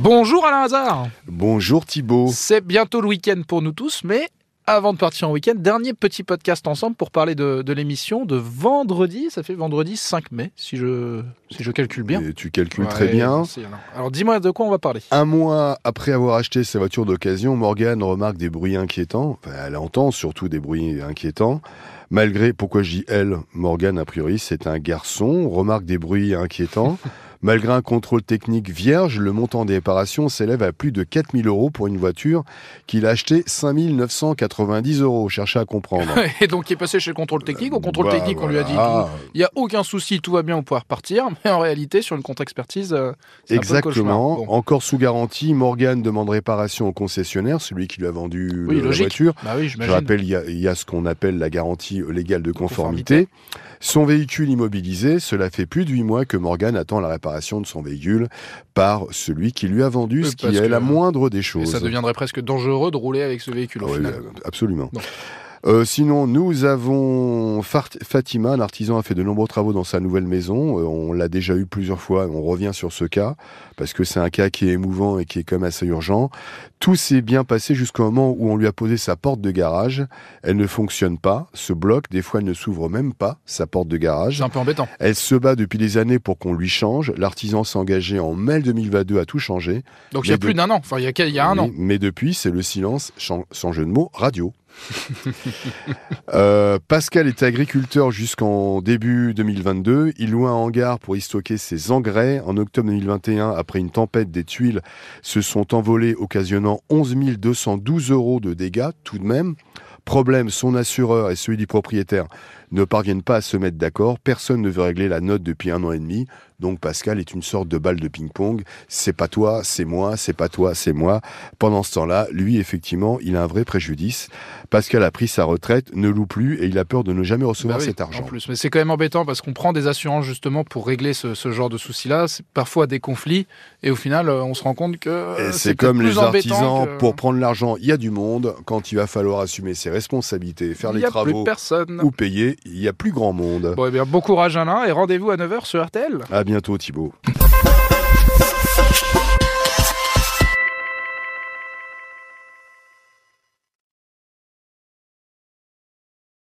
Bonjour Alain Hazard Bonjour Thibault. C'est bientôt le week-end pour nous tous, mais avant de partir en week-end, dernier petit podcast ensemble pour parler de, de l'émission de vendredi. Ça fait vendredi 5 mai, si je, si je calcule bien. Et tu calcules Ouais, très bien. merci. Alors dis-moi de quoi on va parler. Un mois après avoir acheté sa voiture d'occasion, Morgane remarque des bruits inquiétants. Enfin, elle entend surtout des bruits inquiétants. Malgré, pourquoi je dis elle, Morgane a priori c'est un garçon, remarque des bruits inquiétants. Malgré un contrôle technique vierge, le montant des réparations s'élève à plus de 4000 euros pour une voiture qu'il a achetée 5990 euros. Cherchez à comprendre. Et donc il est passé chez le contrôle technique. Au contrôle Bah, technique, on lui a dit il n'y a aucun souci, tout va bien, on peut repartir. Mais en réalité, sur une contre-expertise, euh, un peu. Exactement. Bon. Encore sous garantie, Morgane demande réparation au concessionnaire, celui qui lui a vendu Oui, la logique. voiture. Bah oui, Je rappelle, il y a, il y a ce qu'on appelle la garantie légale de conformité. Son véhicule immobilisé, cela fait plus de huit mois que Morgan attend la réparation de son véhicule par celui qui lui a vendu, ce qui est que- la moindre des Et choses. ça deviendrait presque dangereux de rouler avec ce véhicule au Ah oui, final. euh, absolument. Bon. Euh, sinon, nous avons Fatima, un artisan, a fait de nombreux travaux dans sa nouvelle maison. Euh, on l'a déjà eu plusieurs fois. On revient sur ce cas parce que c'est un cas qui est émouvant et qui est quand même assez urgent. Tout s'est bien passé jusqu'au moment où on lui a posé sa porte de garage. Elle ne fonctionne pas, se bloque. Des fois, elle ne s'ouvre même pas sa porte de garage. C'est un peu embêtant. Elle se bat depuis des années pour qu'on lui change. L'artisan s'est engagé en mai 2022 à tout changer. Donc il y a plus d'un an. Enfin, il y a, quel- il y a un Oui, an. Mais depuis, c'est le silence, sans jeu de mots, radio. Euh, Pascal était agriculteur jusqu'en début 2022. Il loua un hangar pour y stocker ses engrais. En octobre 2021, après une tempête, des tuiles se sont envolées, occasionnant 11 212 euros de dégâts tout de même. Problème, son assureur et celui du propriétaire ne parviennent pas à se mettre d'accord. Personne ne veut régler la note depuis un an et demi. Donc Pascal est une sorte de balle de ping-pong. C'est pas toi, c'est moi, c'est pas toi, c'est moi. Pendant ce temps-là, lui, effectivement, il a un vrai préjudice. Pascal a pris sa retraite, ne loue plus et il a peur de ne jamais recevoir Bah oui, cet argent. En plus, mais c'est quand même embêtant parce qu'on prend des assurances justement pour régler ce, ce genre de soucis-là. C'est parfois des conflits et au final, euh, on se rend compte que euh, c'est comme les artisans, que- pour prendre l'argent, il y a du monde. Quand il va falloir assumer ses responsabilités, faire les travaux ou payer, il y a plus grand monde. Bon, eh bien, bon courage Alain et rendez-vous à 9h sur RTL. À bientôt Thibaut.